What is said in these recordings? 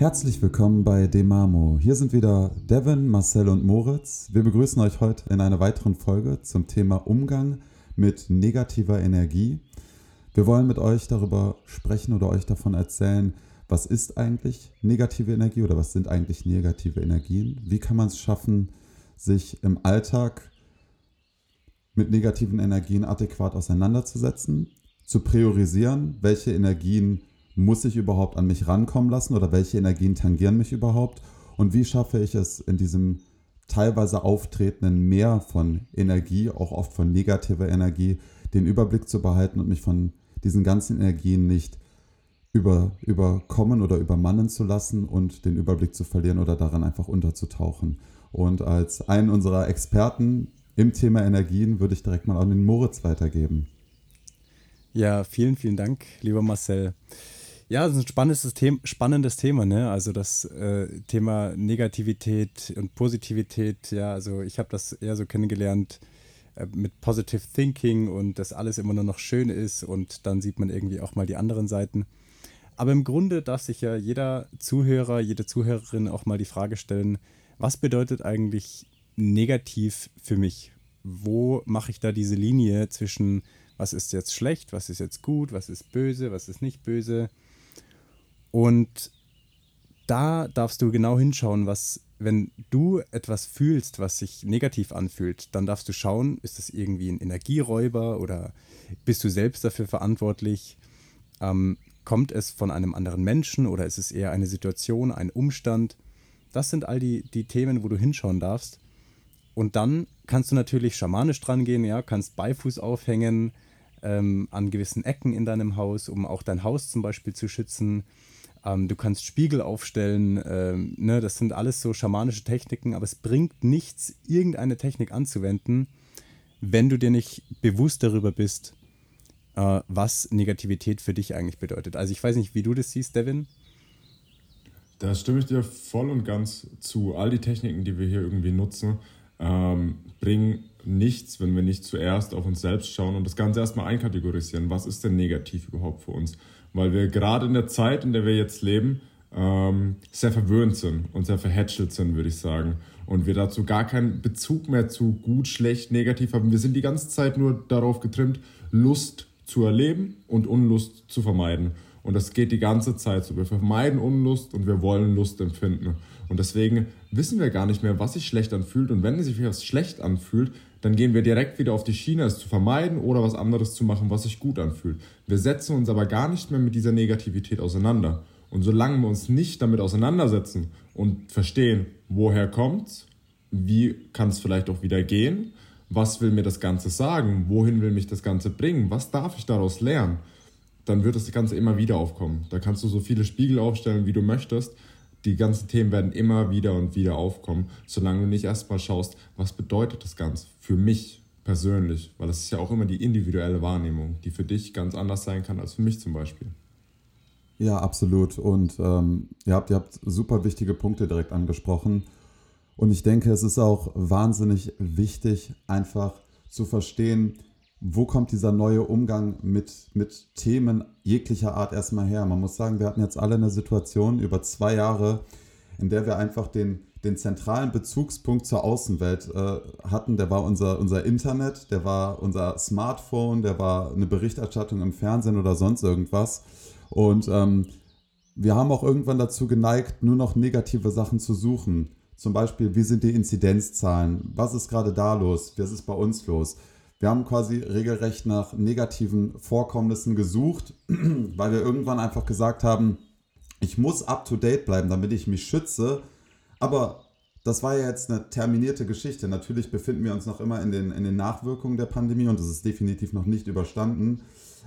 Herzlich willkommen bei Demamo. Hier sind wieder Devin, Marcel und Moritz. Wir begrüßen euch heute in einer weiteren Folge zum Thema Umgang mit negativer Energie. Wir wollen mit euch darüber sprechen oder euch davon erzählen, was ist eigentlich negative Energie oder was sind eigentlich negative Energien? Wie kann man es schaffen, sich im Alltag mit negativen Energien adäquat auseinanderzusetzen, zu priorisieren, welche Energien muss ich überhaupt an mich rankommen lassen oder welche Energien tangieren mich überhaupt und wie schaffe ich es in diesem teilweise auftretenden Meer von Energie, auch oft von negativer Energie, den Überblick zu behalten und mich von diesen ganzen Energien nicht über, überkommen oder übermannen zu lassen und den Überblick zu verlieren oder daran einfach unterzutauchen. Und als einen unserer Experten im Thema Energien würde ich direkt mal an den Moritz weitergeben. Ja, vielen, vielen Dank, lieber Marcel. Ja, das ist ein spannendes Thema, spannendes Thema, ne? Also das äh, Thema Negativität und Positivität, ja, also ich habe das eher so kennengelernt äh, mit Positive Thinking und dass alles immer nur noch schön ist und dann sieht man irgendwie auch mal die anderen Seiten. Aber im Grunde darf sich ja jeder Zuhörer, jede Zuhörerin auch mal die Frage stellen, was bedeutet eigentlich negativ für mich? Wo mache ich da diese Linie zwischen, was ist jetzt schlecht, was ist jetzt gut, was ist böse, was ist nicht böse? Und da darfst du genau hinschauen, was, wenn du etwas fühlst, was sich negativ anfühlt, dann darfst du schauen, ist das irgendwie ein Energieräuber oder bist du selbst dafür verantwortlich? Ähm, kommt es von einem anderen Menschen oder ist es eher eine Situation, ein Umstand? Das sind all die, die Themen, wo du hinschauen darfst. Und dann kannst du natürlich schamanisch dran gehen, ja, kannst Beifuß aufhängen ähm, an gewissen Ecken in deinem Haus, um auch dein Haus zum Beispiel zu schützen ähm, du kannst Spiegel aufstellen, ähm, ne, das sind alles so schamanische Techniken, aber es bringt nichts, irgendeine Technik anzuwenden, wenn du dir nicht bewusst darüber bist, äh, was Negativität für dich eigentlich bedeutet. Also ich weiß nicht, wie du das siehst, Devin. Da stimme ich dir voll und ganz zu. All die Techniken, die wir hier irgendwie nutzen, ähm, bringen nichts, wenn wir nicht zuerst auf uns selbst schauen und das Ganze erstmal einkategorisieren. Was ist denn negativ überhaupt für uns? Weil wir gerade in der Zeit, in der wir jetzt leben, ähm, sehr verwöhnt sind und sehr verhätschelt sind, würde ich sagen. Und wir dazu gar keinen Bezug mehr zu gut, schlecht, negativ haben. Wir sind die ganze Zeit nur darauf getrimmt, Lust zu erleben und Unlust zu vermeiden. Und das geht die ganze Zeit so. Wir vermeiden Unlust und wir wollen Lust empfinden. Und deswegen wissen wir gar nicht mehr, was sich schlecht anfühlt. Und wenn sich was schlecht anfühlt, dann gehen wir direkt wieder auf die Schiene, es zu vermeiden oder was anderes zu machen, was sich gut anfühlt. Wir setzen uns aber gar nicht mehr mit dieser Negativität auseinander. Und solange wir uns nicht damit auseinandersetzen und verstehen, woher kommt's, wie kann es vielleicht auch wieder gehen, was will mir das Ganze sagen, wohin will mich das Ganze bringen, was darf ich daraus lernen, dann wird das Ganze immer wieder aufkommen. Da kannst du so viele Spiegel aufstellen, wie du möchtest die ganzen Themen werden immer wieder und wieder aufkommen, solange du nicht erstmal schaust, was bedeutet das Ganze für mich persönlich, weil das ist ja auch immer die individuelle Wahrnehmung, die für dich ganz anders sein kann als für mich zum Beispiel. Ja, absolut. Und ähm, ihr, habt, ihr habt super wichtige Punkte direkt angesprochen. Und ich denke, es ist auch wahnsinnig wichtig, einfach zu verstehen, wo kommt dieser neue Umgang mit, mit Themen jeglicher Art erstmal her? Man muss sagen, wir hatten jetzt alle eine Situation über zwei Jahre, in der wir einfach den, den zentralen Bezugspunkt zur Außenwelt äh, hatten. Der war unser, unser Internet, der war unser Smartphone, der war eine Berichterstattung im Fernsehen oder sonst irgendwas. Und ähm, wir haben auch irgendwann dazu geneigt, nur noch negative Sachen zu suchen. Zum Beispiel, wie sind die Inzidenzzahlen? Was ist gerade da los? Was ist bei uns los? Wir haben quasi regelrecht nach negativen Vorkommnissen gesucht, weil wir irgendwann einfach gesagt haben, ich muss up-to-date bleiben, damit ich mich schütze. Aber das war ja jetzt eine terminierte Geschichte. Natürlich befinden wir uns noch immer in den, in den Nachwirkungen der Pandemie und es ist definitiv noch nicht überstanden.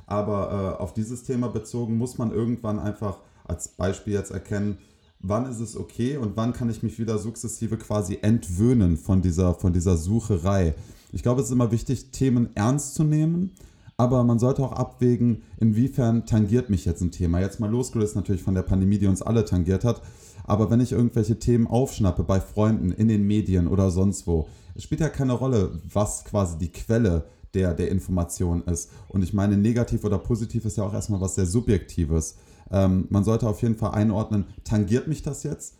Aber äh, auf dieses Thema bezogen muss man irgendwann einfach als Beispiel jetzt erkennen, wann ist es okay und wann kann ich mich wieder sukzessive quasi entwöhnen von dieser, von dieser Sucherei. Ich glaube, es ist immer wichtig, Themen ernst zu nehmen, aber man sollte auch abwägen, inwiefern tangiert mich jetzt ein Thema. Jetzt mal losgelöst natürlich von der Pandemie, die uns alle tangiert hat. Aber wenn ich irgendwelche Themen aufschnappe bei Freunden, in den Medien oder sonst wo, spielt ja keine Rolle, was quasi die Quelle der, der Information ist. Und ich meine, negativ oder positiv ist ja auch erstmal was sehr Subjektives. Ähm, man sollte auf jeden Fall einordnen, tangiert mich das jetzt?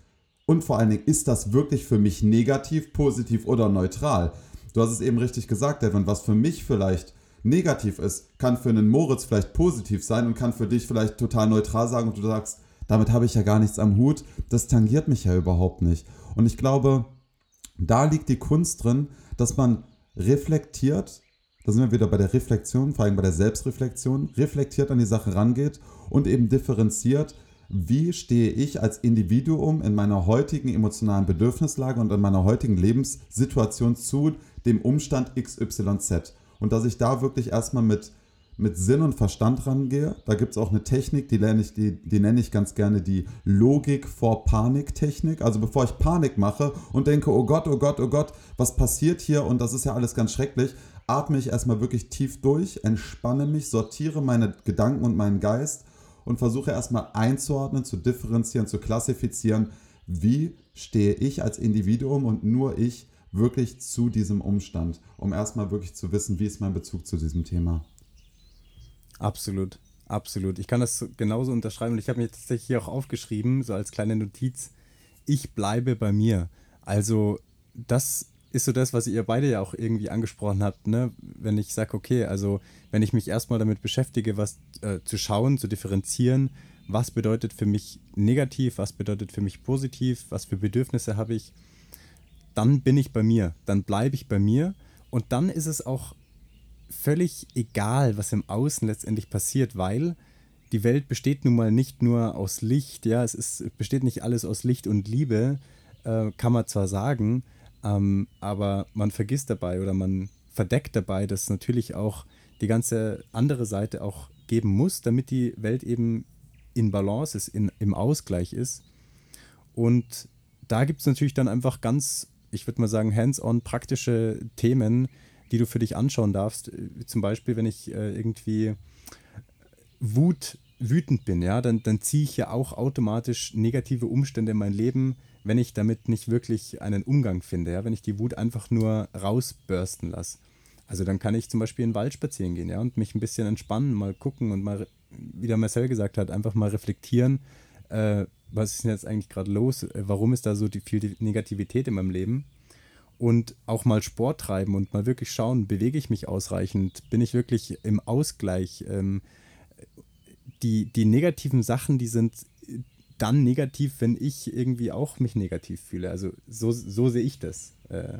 Und vor allen Dingen, ist das wirklich für mich negativ, positiv oder neutral? Du hast es eben richtig gesagt, Devin, was für mich vielleicht negativ ist, kann für einen Moritz vielleicht positiv sein und kann für dich vielleicht total neutral sagen und du sagst, damit habe ich ja gar nichts am Hut, das tangiert mich ja überhaupt nicht. Und ich glaube, da liegt die Kunst drin, dass man reflektiert, da sind wir wieder bei der Reflexion, vor allem bei der Selbstreflexion, reflektiert an die Sache rangeht und eben differenziert, wie stehe ich als Individuum in meiner heutigen emotionalen Bedürfnislage und in meiner heutigen Lebenssituation zu dem Umstand XYZ. Und dass ich da wirklich erstmal mit, mit Sinn und Verstand rangehe. Da gibt es auch eine Technik, die, nenne ich, die, die nenne ich ganz gerne die Logik vor Panik-Technik. Also bevor ich Panik mache und denke, oh Gott, oh Gott, oh Gott, was passiert hier und das ist ja alles ganz schrecklich, atme ich erstmal wirklich tief durch, entspanne mich, sortiere meine Gedanken und meinen Geist und versuche erstmal einzuordnen, zu differenzieren, zu klassifizieren, wie stehe ich als Individuum und nur ich wirklich zu diesem Umstand, um erstmal wirklich zu wissen, wie ist mein Bezug zu diesem Thema. Absolut, absolut. Ich kann das genauso unterschreiben und ich habe mir tatsächlich hier auch aufgeschrieben, so als kleine Notiz, ich bleibe bei mir. Also das ist so das, was ihr beide ja auch irgendwie angesprochen habt, ne? Wenn ich sage, okay, also wenn ich mich erstmal damit beschäftige, was äh, zu schauen, zu differenzieren, was bedeutet für mich negativ, was bedeutet für mich positiv, was für Bedürfnisse habe ich, dann bin ich bei mir, dann bleibe ich bei mir und dann ist es auch völlig egal, was im Außen letztendlich passiert, weil die Welt besteht nun mal nicht nur aus Licht, ja, es ist, besteht nicht alles aus Licht und Liebe, äh, kann man zwar sagen, ähm, aber man vergisst dabei oder man verdeckt dabei, dass natürlich auch die ganze andere Seite auch geben muss, damit die Welt eben in Balance ist, in, im Ausgleich ist. Und da gibt es natürlich dann einfach ganz, ich würde mal sagen, hands-on praktische Themen, die du für dich anschauen darfst. Zum Beispiel, wenn ich äh, irgendwie Wut, wütend bin, ja, dann, dann ziehe ich ja auch automatisch negative Umstände in mein Leben wenn ich damit nicht wirklich einen Umgang finde, ja, wenn ich die Wut einfach nur rausbürsten lasse. Also dann kann ich zum Beispiel in den Wald spazieren gehen, ja, und mich ein bisschen entspannen, mal gucken und mal, wie der Marcel gesagt hat, einfach mal reflektieren, äh, was ist denn jetzt eigentlich gerade los, äh, warum ist da so die, viel Negativität in meinem Leben und auch mal Sport treiben und mal wirklich schauen, bewege ich mich ausreichend, bin ich wirklich im Ausgleich. Ähm, die, die negativen Sachen, die sind dann negativ, wenn ich irgendwie auch mich negativ fühle. Also so, so sehe ich das. Äh,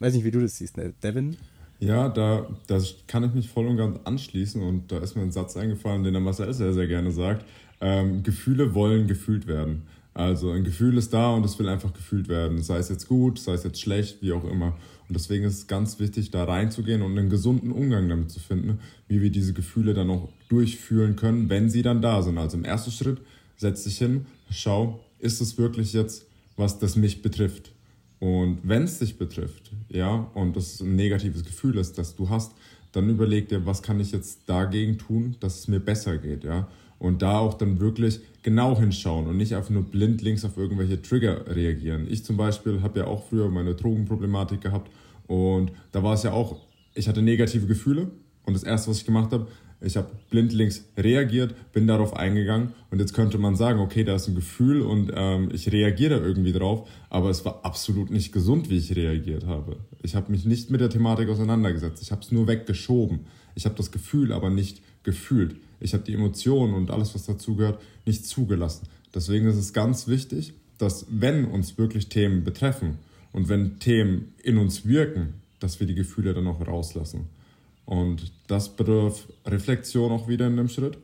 weiß nicht, wie du das siehst, ne? Devin? Ja, da das kann ich mich voll und ganz anschließen und da ist mir ein Satz eingefallen, den der Marcel sehr, sehr gerne sagt. Ähm, Gefühle wollen gefühlt werden. Also ein Gefühl ist da und es will einfach gefühlt werden. Sei es jetzt gut, sei es jetzt schlecht, wie auch immer. Und deswegen ist es ganz wichtig, da reinzugehen und einen gesunden Umgang damit zu finden, wie wir diese Gefühle dann auch durchführen können, wenn sie dann da sind. Also im ersten Schritt setz dich hin, schau, ist es wirklich jetzt, was das mich betrifft? Und wenn es dich betrifft, ja, und das ein negatives Gefühl ist, das du hast, dann überleg dir, was kann ich jetzt dagegen tun, dass es mir besser geht, ja. Und da auch dann wirklich genau hinschauen und nicht einfach nur blind links auf irgendwelche Trigger reagieren. Ich zum Beispiel habe ja auch früher meine Drogenproblematik gehabt und da war es ja auch, ich hatte negative Gefühle und das erste, was ich gemacht habe, ich habe blindlings reagiert, bin darauf eingegangen und jetzt könnte man sagen, okay, da ist ein Gefühl und ähm, ich reagiere da irgendwie drauf, aber es war absolut nicht gesund, wie ich reagiert habe. Ich habe mich nicht mit der Thematik auseinandergesetzt, ich habe es nur weggeschoben. Ich habe das Gefühl aber nicht gefühlt. Ich habe die Emotionen und alles, was dazugehört, nicht zugelassen. Deswegen ist es ganz wichtig, dass wenn uns wirklich Themen betreffen und wenn Themen in uns wirken, dass wir die Gefühle dann auch rauslassen. Und das bedarf Reflexion auch wieder in dem Schritt.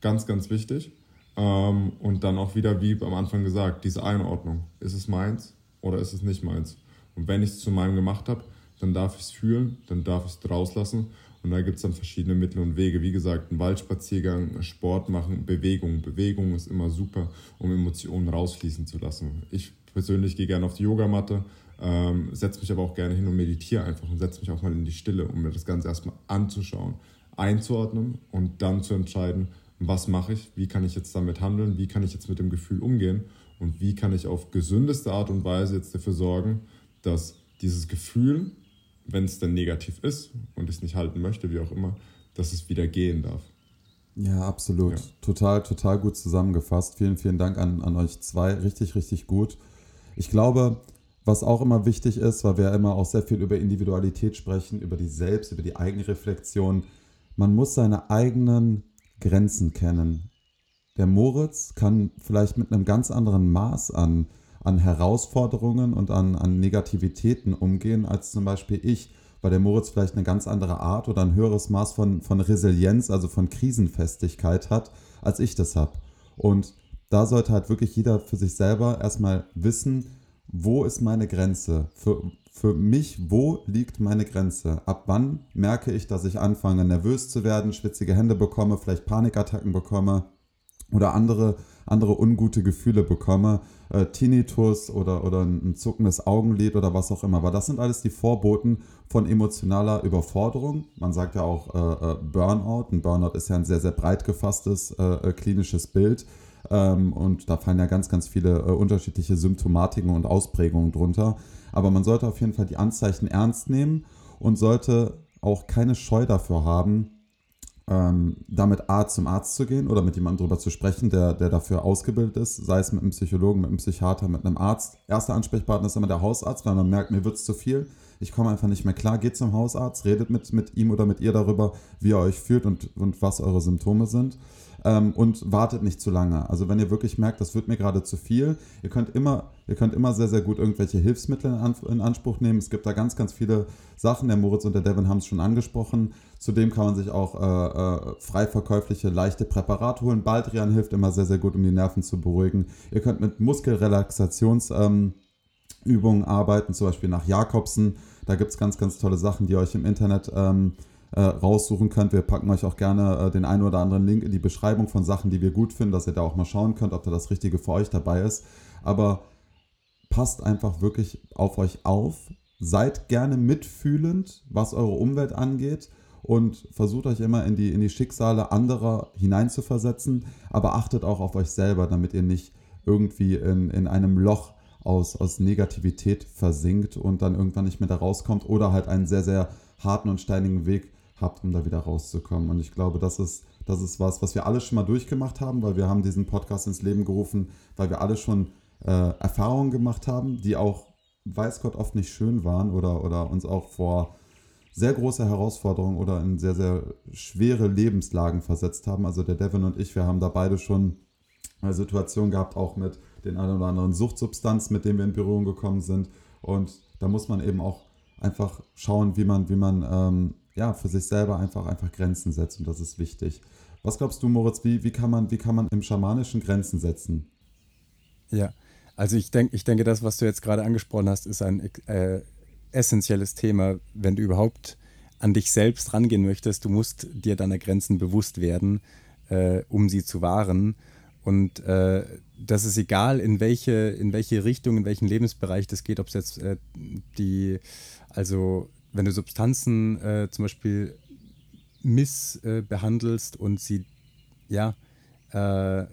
Ganz, ganz wichtig. Ähm, und dann auch wieder, wie am Anfang gesagt, diese Einordnung. Ist es meins oder ist es nicht meins? Und wenn ich es zu meinem gemacht habe, dann darf ich es fühlen, dann darf ich es rauslassen. Und da gibt es dann verschiedene Mittel und Wege. Wie gesagt, ein Waldspaziergang, Sport machen, Bewegung. Bewegung ist immer super, um Emotionen rausfließen zu lassen. Ich persönlich gehe gerne auf die Yogamatte, ähm, setze mich aber auch gerne hin und meditiere einfach und setze mich auch mal in die Stille, um mir das Ganze erstmal anzuschauen, einzuordnen und dann zu entscheiden, was mache ich, wie kann ich jetzt damit handeln, wie kann ich jetzt mit dem Gefühl umgehen und wie kann ich auf gesündeste Art und Weise jetzt dafür sorgen, dass dieses Gefühl wenn es dann negativ ist und es nicht halten möchte, wie auch immer, dass es wieder gehen darf. Ja, absolut. Ja. Total, total gut zusammengefasst. Vielen, vielen Dank an, an euch zwei. Richtig, richtig gut. Ich glaube, was auch immer wichtig ist, weil wir immer auch sehr viel über Individualität sprechen, über die Selbst, über die Eigenreflexion, man muss seine eigenen Grenzen kennen. Der Moritz kann vielleicht mit einem ganz anderen Maß an, an Herausforderungen und an, an Negativitäten umgehen, als zum Beispiel ich, weil der Moritz vielleicht eine ganz andere Art oder ein höheres Maß von, von Resilienz, also von Krisenfestigkeit hat, als ich das habe. Und da sollte halt wirklich jeder für sich selber erstmal wissen, wo ist meine Grenze? Für, für mich, wo liegt meine Grenze? Ab wann merke ich, dass ich anfange, nervös zu werden, schwitzige Hände bekomme, vielleicht Panikattacken bekomme oder andere, andere ungute Gefühle bekomme, äh, Tinnitus oder, oder ein zuckendes Augenlid oder was auch immer. Aber das sind alles die Vorboten von emotionaler Überforderung. Man sagt ja auch äh, äh Burnout. Ein Burnout ist ja ein sehr, sehr breit gefasstes äh, äh klinisches Bild. Ähm, und da fallen ja ganz, ganz viele äh, unterschiedliche Symptomatiken und Ausprägungen drunter. Aber man sollte auf jeden Fall die Anzeichen ernst nehmen und sollte auch keine Scheu dafür haben, ähm, damit A zum Arzt zu gehen oder mit jemandem darüber zu sprechen, der, der dafür ausgebildet ist, sei es mit einem Psychologen, mit einem Psychiater, mit einem Arzt. Erster Ansprechpartner ist immer der Hausarzt, weil man merkt, mir wird es zu viel. Ich komme einfach nicht mehr klar. Geht zum Hausarzt, redet mit, mit ihm oder mit ihr darüber, wie ihr euch fühlt und, und was eure Symptome sind ähm, und wartet nicht zu lange. Also wenn ihr wirklich merkt, das wird mir gerade zu viel, ihr könnt immer, ihr könnt immer sehr, sehr gut irgendwelche Hilfsmittel in, in Anspruch nehmen. Es gibt da ganz, ganz viele Sachen. Der Moritz und der Devin haben es schon angesprochen. Zudem kann man sich auch äh, äh, frei verkäufliche leichte Präparate holen. Baldrian hilft immer sehr, sehr gut, um die Nerven zu beruhigen. Ihr könnt mit Muskelrelaxationsübungen ähm, arbeiten, zum Beispiel nach Jakobsen. Da gibt es ganz, ganz tolle Sachen, die euch im Internet ähm, äh, raussuchen könnt. Wir packen euch auch gerne äh, den einen oder anderen Link in die Beschreibung von Sachen, die wir gut finden, dass ihr da auch mal schauen könnt, ob da das Richtige für euch dabei ist. Aber passt einfach wirklich auf euch auf. Seid gerne mitfühlend, was eure Umwelt angeht und versucht euch immer in die, in die Schicksale anderer hineinzuversetzen, aber achtet auch auf euch selber, damit ihr nicht irgendwie in, in einem Loch aus, aus Negativität versinkt und dann irgendwann nicht mehr da rauskommt oder halt einen sehr, sehr harten und steinigen Weg habt, um da wieder rauszukommen. Und ich glaube, das ist, das ist was, was wir alle schon mal durchgemacht haben, weil wir haben diesen Podcast ins Leben gerufen, weil wir alle schon äh, Erfahrungen gemacht haben, die auch, weiß Gott, oft nicht schön waren oder, oder uns auch vor sehr große Herausforderungen oder in sehr, sehr schwere Lebenslagen versetzt haben. Also der Devin und ich, wir haben da beide schon eine Situation gehabt, auch mit den einen oder anderen Suchtsubstanzen, mit denen wir in Berührung gekommen sind. Und da muss man eben auch einfach schauen, wie man, wie man ähm, ja, für sich selber einfach, einfach Grenzen setzt und das ist wichtig. Was glaubst du, Moritz, wie, wie, kann, man, wie kann man im Schamanischen Grenzen setzen? Ja, also ich, denk, ich denke, das, was du jetzt gerade angesprochen hast, ist ein äh, essentielles Thema, wenn du überhaupt an dich selbst rangehen möchtest. Du musst dir deiner Grenzen bewusst werden, äh, um sie zu wahren. Und äh, das ist egal, in welche, in welche Richtung, in welchen Lebensbereich das geht, ob es jetzt äh, die, also wenn du Substanzen äh, zum Beispiel missbehandelst und sie ja äh,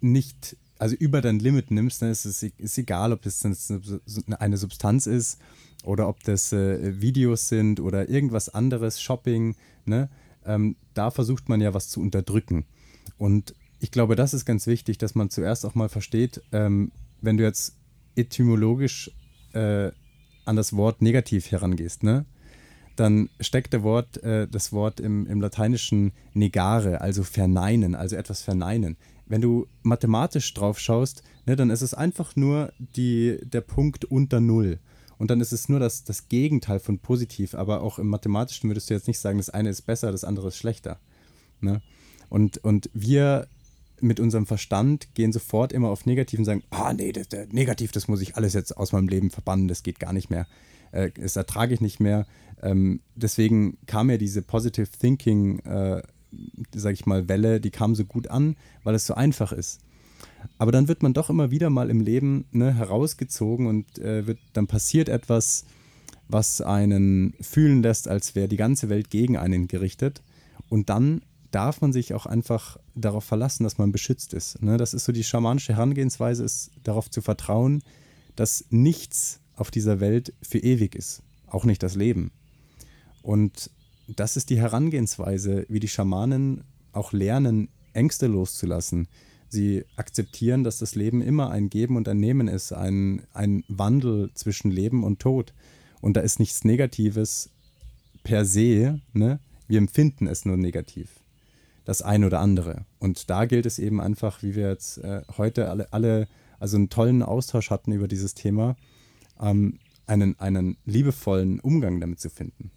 nicht, also über dein Limit nimmst, dann ist es ist egal, ob das eine Substanz ist oder ob das äh, Videos sind oder irgendwas anderes, Shopping, ne? Ähm, da versucht man ja was zu unterdrücken. Und ich glaube, das ist ganz wichtig, dass man zuerst auch mal versteht, ähm, wenn du jetzt etymologisch äh, an das Wort negativ herangehst, ne? dann steckt der Wort, äh, das Wort im, im Lateinischen negare, also verneinen, also etwas verneinen. Wenn du mathematisch drauf schaust, ne, dann ist es einfach nur die, der Punkt unter Null. Und dann ist es nur das, das Gegenteil von positiv. Aber auch im Mathematischen würdest du jetzt nicht sagen, das eine ist besser, das andere ist schlechter. Ne? Und, und wir mit unserem Verstand gehen sofort immer auf negativ und sagen, ah nee, das, das, negativ, das muss ich alles jetzt aus meinem Leben verbannen, das geht gar nicht mehr. Äh, das ertrage ich nicht mehr. Ähm, deswegen kam mir diese Positive Thinking, äh, sag ich mal, Welle, die kam so gut an, weil es so einfach ist. Aber dann wird man doch immer wieder mal im Leben ne, herausgezogen und äh, wird, dann passiert etwas, was einen fühlen lässt, als wäre die ganze Welt gegen einen gerichtet. Und dann darf man sich auch einfach darauf verlassen, dass man beschützt ist. Ne? Das ist so die schamanische Herangehensweise, ist darauf zu vertrauen, dass nichts auf dieser Welt für ewig ist. Auch nicht das Leben. Und das ist die Herangehensweise, wie die Schamanen auch lernen, Ängste loszulassen. Sie akzeptieren, dass das Leben immer ein Geben und ein Nehmen ist, ein, ein Wandel zwischen Leben und Tod. Und da ist nichts Negatives per se. Ne? Wir empfinden es nur negativ. Das eine oder andere. Und da gilt es eben einfach, wie wir jetzt äh, heute alle, alle also einen tollen Austausch hatten über dieses Thema, ähm, einen, einen liebevollen Umgang damit zu finden.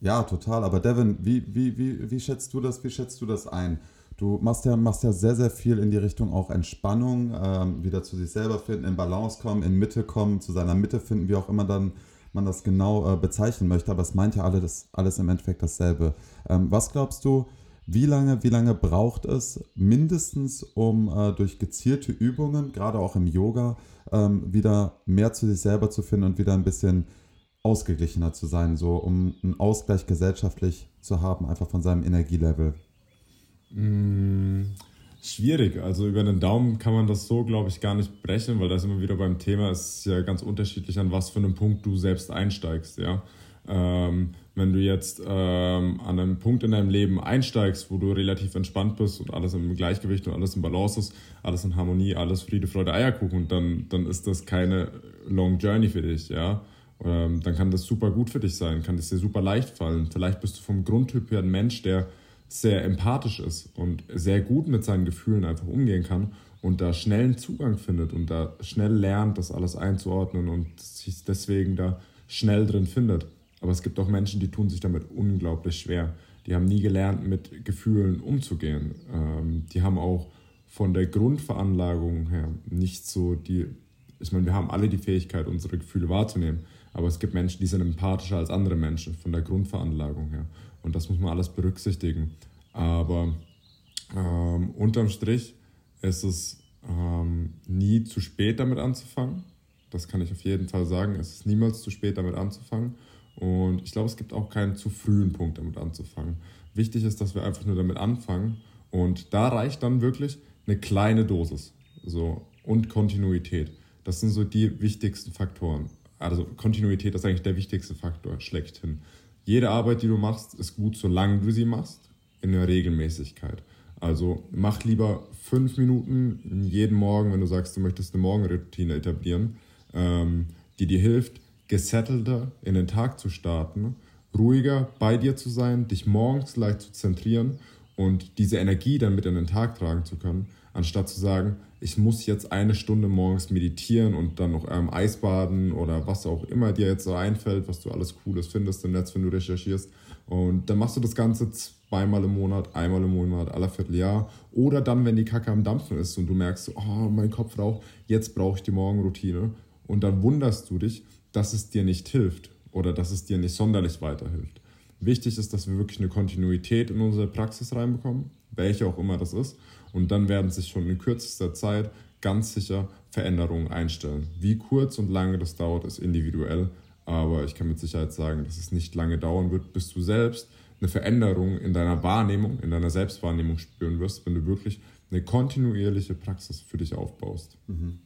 Ja, total. Aber Devin, wie, wie, wie, wie schätzt du das, wie schätzt du das ein? Du machst ja, machst ja sehr, sehr viel in die Richtung auch Entspannung, ähm, wieder zu sich selber finden, in Balance kommen, in Mitte kommen, zu seiner Mitte finden, wie auch immer dann man das genau äh, bezeichnen möchte. Aber es meint ja alle das, alles im Endeffekt dasselbe. Ähm, was glaubst du, wie lange, wie lange braucht es mindestens, um äh, durch gezielte Übungen, gerade auch im Yoga, ähm, wieder mehr zu sich selber zu finden und wieder ein bisschen ausgeglichener zu sein, so um einen Ausgleich gesellschaftlich zu haben, einfach von seinem Energielevel? Mm, schwierig. Also über den Daumen kann man das so, glaube ich, gar nicht brechen, weil das immer wieder beim Thema ist ja ganz unterschiedlich, an was für einem Punkt du selbst einsteigst. Ja? Ähm, wenn du jetzt ähm, an einem Punkt in deinem Leben einsteigst, wo du relativ entspannt bist und alles im Gleichgewicht und alles im Balance ist, alles in Harmonie, alles Friede, Freude, Eierkuchen, dann, dann ist das keine Long Journey für dich, ja. Ähm, dann kann das super gut für dich sein, kann das dir super leicht fallen. Vielleicht bist du vom Grundtyp her ein Mensch, der sehr empathisch ist und sehr gut mit seinen Gefühlen einfach umgehen kann und da schnell einen Zugang findet und da schnell lernt, das alles einzuordnen und sich deswegen da schnell drin findet. Aber es gibt auch Menschen, die tun sich damit unglaublich schwer. Die haben nie gelernt, mit Gefühlen umzugehen. Ähm, die haben auch von der Grundveranlagung her nicht so die, ich meine, wir haben alle die Fähigkeit, unsere Gefühle wahrzunehmen, aber es gibt Menschen, die sind empathischer als andere Menschen von der Grundveranlagung her. Und das muss man alles berücksichtigen. Aber ähm, unterm Strich ist es ähm, nie zu spät damit anzufangen. Das kann ich auf jeden Fall sagen. Es ist niemals zu spät damit anzufangen. Und ich glaube, es gibt auch keinen zu frühen Punkt damit anzufangen. Wichtig ist, dass wir einfach nur damit anfangen. Und da reicht dann wirklich eine kleine Dosis. So, und Kontinuität. Das sind so die wichtigsten Faktoren. Also Kontinuität ist eigentlich der wichtigste Faktor schlechthin. Jede Arbeit, die du machst, ist gut, solange du sie machst, in der Regelmäßigkeit. Also mach lieber fünf Minuten jeden Morgen, wenn du sagst, du möchtest eine Morgenroutine etablieren, ähm, die dir hilft, gesettelter in den Tag zu starten, ruhiger bei dir zu sein, dich morgens leicht zu zentrieren und diese Energie dann mit in den Tag tragen zu können, anstatt zu sagen, ich muss jetzt eine Stunde morgens meditieren und dann noch ähm, Eisbaden oder was auch immer dir jetzt so einfällt, was du alles Cooles findest im Netz, wenn du recherchierst. Und dann machst du das Ganze zweimal im Monat, einmal im Monat, aller Vierteljahr. Oder dann, wenn die Kacke am Dampfen ist und du merkst, oh, mein Kopf raucht, jetzt brauche ich die Morgenroutine. Und dann wunderst du dich, dass es dir nicht hilft oder dass es dir nicht sonderlich weiterhilft. Wichtig ist, dass wir wirklich eine Kontinuität in unsere Praxis reinbekommen, welche auch immer das ist. Und dann werden sich schon in kürzester Zeit ganz sicher Veränderungen einstellen. Wie kurz und lange das dauert, ist individuell. Aber ich kann mit Sicherheit sagen, dass es nicht lange dauern wird, bis du selbst eine Veränderung in deiner Wahrnehmung, in deiner Selbstwahrnehmung spüren wirst, wenn du wirklich eine kontinuierliche Praxis für dich aufbaust. Mhm.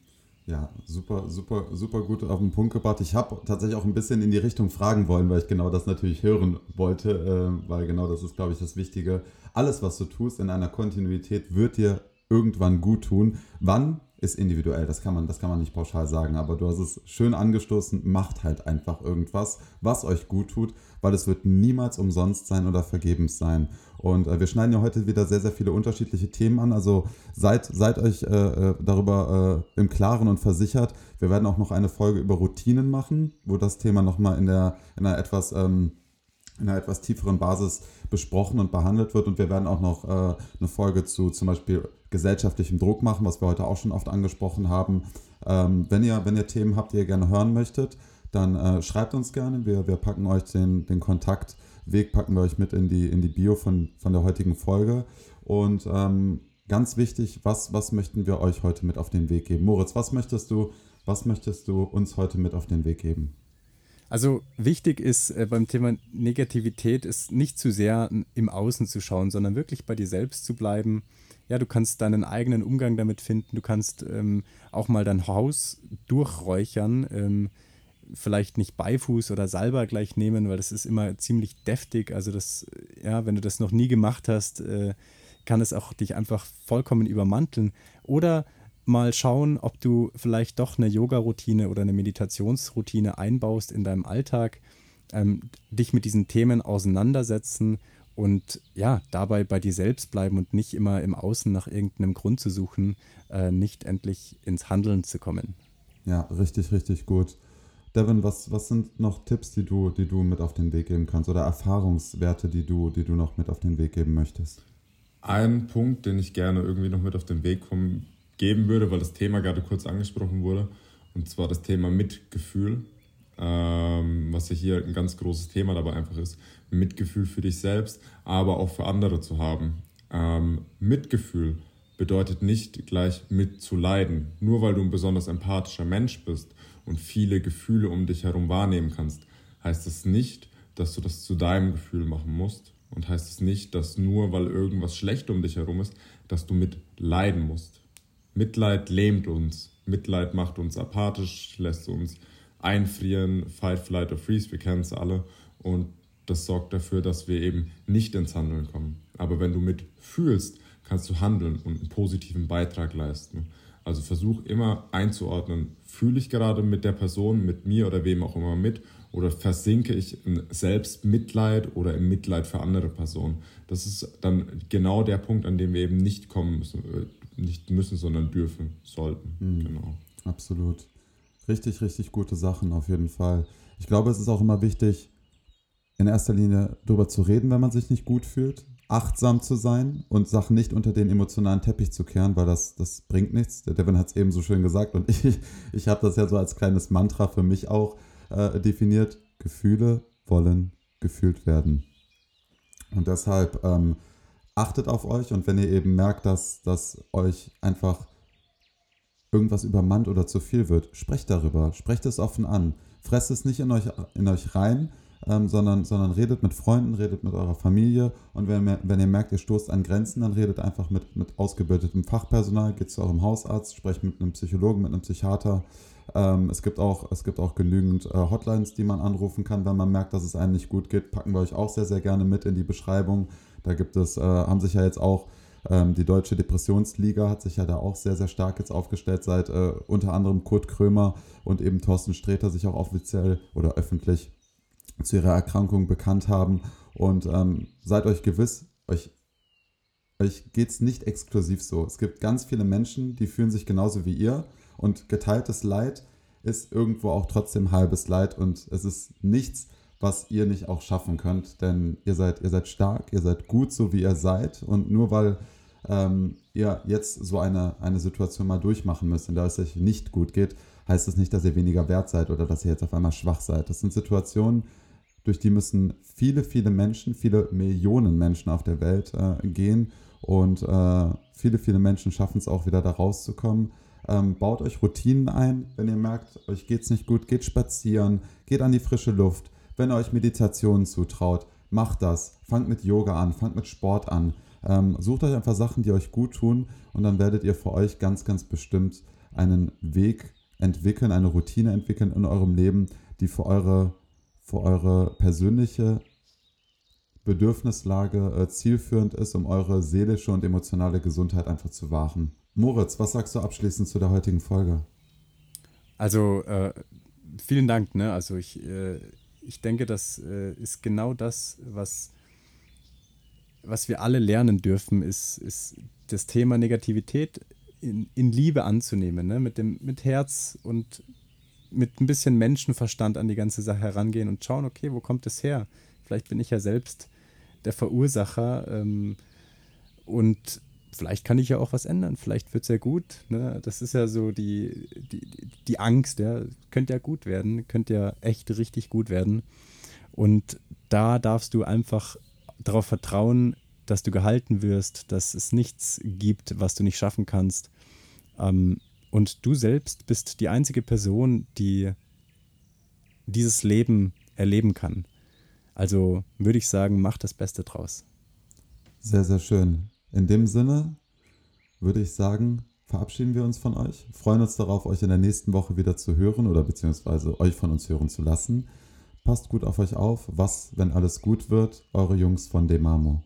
Ja, super, super, super gut auf den Punkt gebracht. Ich habe tatsächlich auch ein bisschen in die Richtung fragen wollen, weil ich genau das natürlich hören wollte, äh, weil genau das ist, glaube ich, das Wichtige. Alles, was du tust in einer Kontinuität, wird dir irgendwann gut tun. Wann ist individuell, das kann man, das kann man nicht pauschal sagen, aber du hast es schön angestoßen, macht halt einfach irgendwas, was euch gut tut, weil es wird niemals umsonst sein oder vergebens sein. Und äh, wir schneiden ja heute wieder sehr, sehr viele unterschiedliche Themen an. Also seid, seid euch äh, äh, darüber äh, im Klaren und versichert. Wir werden auch noch eine Folge über Routinen machen, wo das Thema nochmal in, der, in einer etwas... Ähm, in einer etwas tieferen Basis besprochen und behandelt wird. Und wir werden auch noch äh, eine Folge zu zum Beispiel gesellschaftlichem Druck machen, was wir heute auch schon oft angesprochen haben. Ähm, wenn, ihr, wenn ihr Themen habt, die ihr gerne hören möchtet, dann äh, schreibt uns gerne. Wir, wir packen euch den, den Kontakt Weg packen wir euch mit in die, in die Bio von, von der heutigen Folge. Und ähm, ganz wichtig, was, was möchten wir euch heute mit auf den Weg geben? Moritz, was möchtest du, was möchtest du uns heute mit auf den Weg geben? Also wichtig ist äh, beim Thema Negativität ist nicht zu sehr im Außen zu schauen, sondern wirklich bei dir selbst zu bleiben. Ja, du kannst deinen eigenen Umgang damit finden. Du kannst ähm, auch mal dein Haus durchräuchern. Ähm, vielleicht nicht Beifuß oder Salber gleich nehmen, weil das ist immer ziemlich deftig. Also das, ja, wenn du das noch nie gemacht hast, äh, kann es auch dich einfach vollkommen übermanteln. Oder mal schauen, ob du vielleicht doch eine Yoga-Routine oder eine Meditationsroutine einbaust in deinem Alltag, ähm, dich mit diesen Themen auseinandersetzen und ja, dabei bei dir selbst bleiben und nicht immer im Außen nach irgendeinem Grund zu suchen, äh, nicht endlich ins Handeln zu kommen. Ja, richtig, richtig gut. Devin, was, was sind noch Tipps, die du, die du mit auf den Weg geben kannst oder Erfahrungswerte, die du, die du noch mit auf den Weg geben möchtest? Ein Punkt, den ich gerne irgendwie noch mit auf den Weg kommen, geben würde, weil das Thema gerade kurz angesprochen wurde, und zwar das Thema Mitgefühl, ähm, was ja hier ein ganz großes Thema dabei einfach ist. Mitgefühl für dich selbst, aber auch für andere zu haben. Ähm, Mitgefühl bedeutet nicht gleich mitzuleiden. Nur weil du ein besonders empathischer Mensch bist und viele Gefühle um dich herum wahrnehmen kannst, heißt das nicht, dass du das zu deinem Gefühl machen musst. Und heißt es nicht, dass nur weil irgendwas schlecht um dich herum ist, dass du mitleiden musst. Mitleid lähmt uns. Mitleid macht uns apathisch, lässt uns einfrieren, fight, flight or freeze, wir kennen es alle. Und das sorgt dafür, dass wir eben nicht ins Handeln kommen. Aber wenn du mitfühlst, kannst du handeln und einen positiven Beitrag leisten. Also versuch immer einzuordnen, fühle ich gerade mit der Person, mit mir oder wem auch immer mit oder versinke ich in Selbstmitleid oder im Mitleid für andere Personen. Das ist dann genau der Punkt, an dem wir eben nicht kommen müssen, nicht müssen, sondern dürfen, sollten. Mhm. Genau. Absolut. Richtig, richtig gute Sachen auf jeden Fall. Ich glaube, es ist auch immer wichtig, in erster Linie darüber zu reden, wenn man sich nicht gut fühlt achtsam zu sein und Sachen nicht unter den emotionalen Teppich zu kehren, weil das, das bringt nichts. Der Devin hat es eben so schön gesagt und ich, ich habe das ja so als kleines Mantra für mich auch äh, definiert. Gefühle wollen gefühlt werden. Und deshalb ähm, achtet auf euch und wenn ihr eben merkt, dass, dass euch einfach irgendwas übermannt oder zu viel wird, sprecht darüber, sprecht es offen an. Fresst es nicht in euch, in euch rein, ähm, sondern, sondern redet mit Freunden, redet mit eurer Familie und wenn, wenn ihr merkt, ihr stoßt an Grenzen, dann redet einfach mit, mit ausgebildetem Fachpersonal, geht zu eurem Hausarzt, sprecht mit einem Psychologen, mit einem Psychiater. Ähm, es, gibt auch, es gibt auch genügend äh, Hotlines, die man anrufen kann, wenn man merkt, dass es einem nicht gut geht. Packen wir euch auch sehr, sehr gerne mit in die Beschreibung. Da gibt es, äh, haben sich ja jetzt auch ähm, die Deutsche Depressionsliga hat sich ja da auch sehr, sehr stark jetzt aufgestellt, seit äh, unter anderem Kurt Krömer und eben Thorsten Sträter sich auch offiziell oder öffentlich zu ihrer Erkrankung bekannt haben. Und ähm, seid euch gewiss, euch, euch geht es nicht exklusiv so. Es gibt ganz viele Menschen, die fühlen sich genauso wie ihr. Und geteiltes Leid ist irgendwo auch trotzdem halbes Leid. Und es ist nichts, was ihr nicht auch schaffen könnt. Denn ihr seid, ihr seid stark, ihr seid gut, so wie ihr seid. Und nur weil ähm, ihr jetzt so eine, eine Situation mal durchmachen müsst, in der es euch nicht gut geht, heißt das nicht, dass ihr weniger wert seid oder dass ihr jetzt auf einmal schwach seid. Das sind Situationen, durch die müssen viele, viele Menschen, viele Millionen Menschen auf der Welt äh, gehen und äh, viele, viele Menschen schaffen es auch wieder da rauszukommen. Ähm, baut euch Routinen ein, wenn ihr merkt, euch geht es nicht gut, geht spazieren, geht an die frische Luft. Wenn ihr euch Meditationen zutraut, macht das. Fangt mit Yoga an, fangt mit Sport an. Ähm, sucht euch einfach Sachen, die euch gut tun und dann werdet ihr für euch ganz, ganz bestimmt einen Weg entwickeln, eine Routine entwickeln in eurem Leben, die für eure für eure persönliche Bedürfnislage äh, zielführend ist, um eure seelische und emotionale Gesundheit einfach zu wahren. Moritz, was sagst du abschließend zu der heutigen Folge? Also äh, vielen Dank. Ne? Also ich, äh, ich denke, das äh, ist genau das, was, was wir alle lernen dürfen, ist, ist das Thema Negativität in, in Liebe anzunehmen, ne? mit, dem, mit Herz und mit ein bisschen Menschenverstand an die ganze Sache herangehen und schauen, okay, wo kommt es her? Vielleicht bin ich ja selbst der Verursacher ähm, und vielleicht kann ich ja auch was ändern. Vielleicht wird es ja gut. Ne? Das ist ja so die, die, die Angst, ja. Könnte ja gut werden, könnte ja echt richtig gut werden. Und da darfst du einfach darauf vertrauen, dass du gehalten wirst, dass es nichts gibt, was du nicht schaffen kannst. Ähm, und du selbst bist die einzige Person, die dieses Leben erleben kann. Also würde ich sagen, mach das Beste draus. Sehr, sehr schön. In dem Sinne würde ich sagen, verabschieden wir uns von euch. Freuen uns darauf, euch in der nächsten Woche wieder zu hören oder beziehungsweise euch von uns hören zu lassen. Passt gut auf euch auf. Was, wenn alles gut wird? Eure Jungs von Demamo.